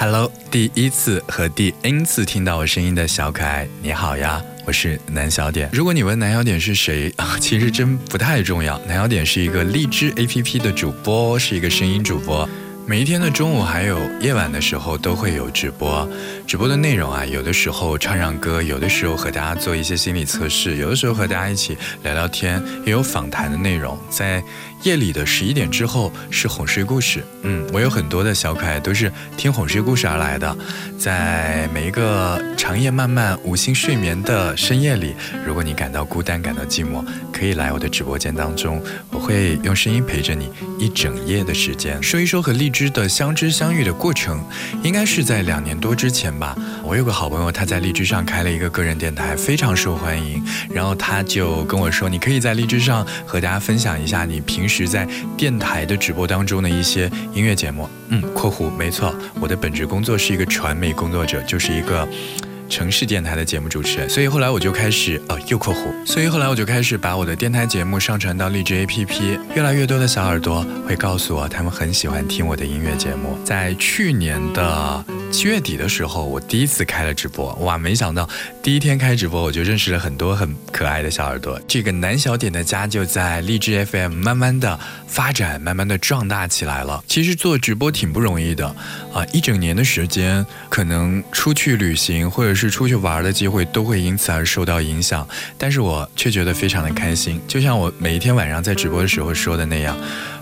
Hello，第一次和第 N 次听到我声音的小可爱，你好呀，我是南小点。如果你问南小点是谁啊，其实真不太重要。南小点是一个荔枝 APP 的主播，是一个声音主播。每一天的中午还有夜晚的时候都会有直播，直播的内容啊，有的时候唱唱歌，有的时候和大家做一些心理测试，有的时候和大家一起聊聊天，也有访谈的内容。在夜里的十一点之后是哄睡故事，嗯，我有很多的小可爱都是听哄睡故事而来的。在每一个长夜漫漫无心睡眠的深夜里，如果你感到孤单、感到寂寞，可以来我的直播间当中，我会用声音陪着你一整夜的时间，说一说和荔枝。的相知相遇的过程，应该是在两年多之前吧。我有个好朋友，他在荔枝上开了一个个人电台，非常受欢迎。然后他就跟我说：“你可以在荔枝上和大家分享一下你平时在电台的直播当中的一些音乐节目。”嗯，括弧没错，我的本职工作是一个传媒工作者，就是一个。城市电台的节目主持人，所以后来我就开始呃又括弧，所以后来我就开始把我的电台节目上传到荔枝 APP，越来越多的小耳朵会告诉我，他们很喜欢听我的音乐节目。在去年的七月底的时候，我第一次开了直播，哇，没想到第一天开直播我就认识了很多很可爱的小耳朵，这个南小点的家就在荔枝 FM 慢慢的发展，慢慢的壮大起来了。其实做直播挺不容易的啊，一整年的时间，可能出去旅行或者。是出去玩的机会都会因此而受到影响，但是我却觉得非常的开心。就像我每一天晚上在直播的时候说的那样，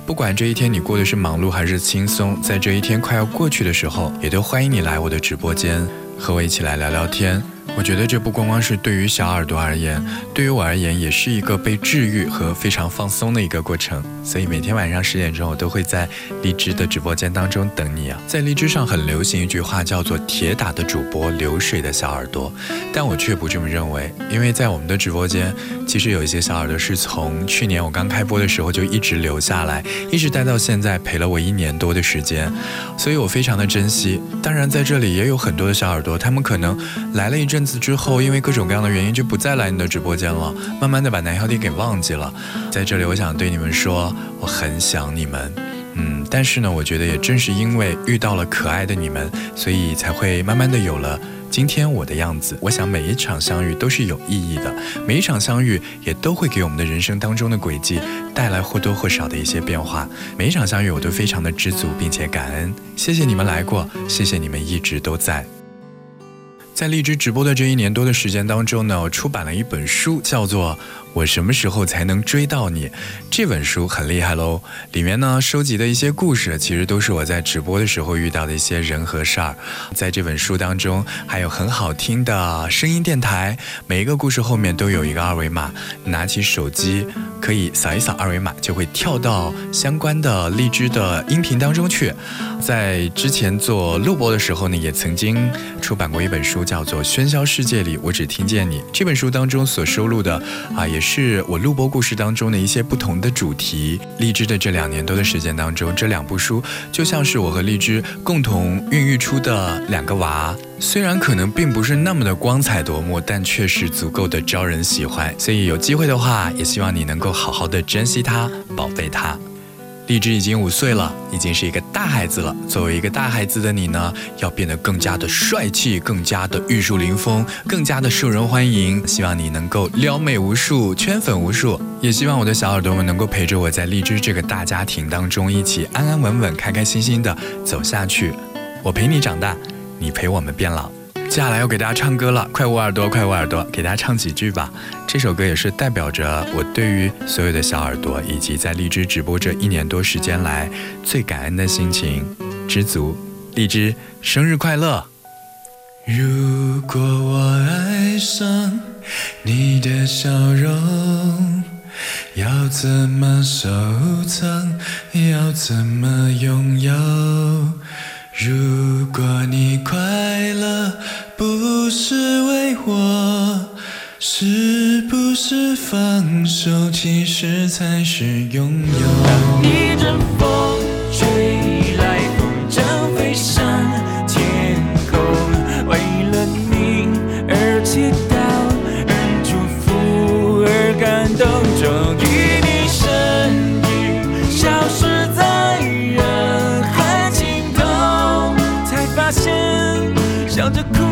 不管这一天你过的是忙碌还是轻松，在这一天快要过去的时候，也都欢迎你来我的直播间，和我一起来聊聊天。我觉得这不光光是对于小耳朵而言，对于我而言也是一个被治愈和非常放松的一个过程。所以每天晚上十点钟，我都会在荔枝的直播间当中等你啊。在荔枝上很流行一句话，叫做“铁打的主播，流水的小耳朵”，但我却不这么认为，因为在我们的直播间，其实有一些小耳朵是从去年我刚开播的时候就一直留下来，一直待到现在，陪了我一年多的时间，所以我非常的珍惜。当然，在这里也有很多的小耳朵，他们可能来了一阵。之后，因为各种各样的原因，就不再来你的直播间了。慢慢的把南小弟给忘记了。在这里，我想对你们说，我很想你们。嗯，但是呢，我觉得也正是因为遇到了可爱的你们，所以才会慢慢的有了今天我的样子。我想每一场相遇都是有意义的，每一场相遇也都会给我们的人生当中的轨迹带来或多或少的一些变化。每一场相遇，我都非常的知足并且感恩。谢谢你们来过，谢谢你们一直都在。在荔枝直播的这一年多的时间当中呢，我出版了一本书，叫做。我什么时候才能追到你？这本书很厉害喽，里面呢收集的一些故事，其实都是我在直播的时候遇到的一些人和事儿。在这本书当中，还有很好听的声音电台，每一个故事后面都有一个二维码，拿起手机可以扫一扫二维码，就会跳到相关的荔枝的音频当中去。在之前做录播的时候呢，也曾经出版过一本书，叫做《喧嚣世界里，我只听见你》。这本书当中所收录的啊，也是。我录播故事当中的一些不同的主题。荔枝的这两年多的时间当中，这两部书就像是我和荔枝共同孕育出的两个娃。虽然可能并不是那么的光彩夺目，但却是足够的招人喜欢。所以有机会的话，也希望你能够好好的珍惜它，宝贝它。荔枝已经五岁了，已经是一个大孩子了。作为一个大孩子的你呢，要变得更加的帅气，更加的玉树临风，更加的受人欢迎。希望你能够撩妹无数，圈粉无数。也希望我的小耳朵们能够陪着我在荔枝这个大家庭当中，一起安安稳稳、开开心心的走下去。我陪你长大，你陪我们变老。接下来要给大家唱歌了，快捂耳朵，快捂耳朵，给大家唱几句吧。这首歌也是代表着我对于所有的小耳朵，以及在荔枝直播这一年多时间来最感恩的心情，知足。荔枝生日快乐！如果我爱上你的笑容，要怎么收藏？要怎么拥有？如果你快乐，不是为我，是不是放手，其实才是拥有？一阵风笑着哭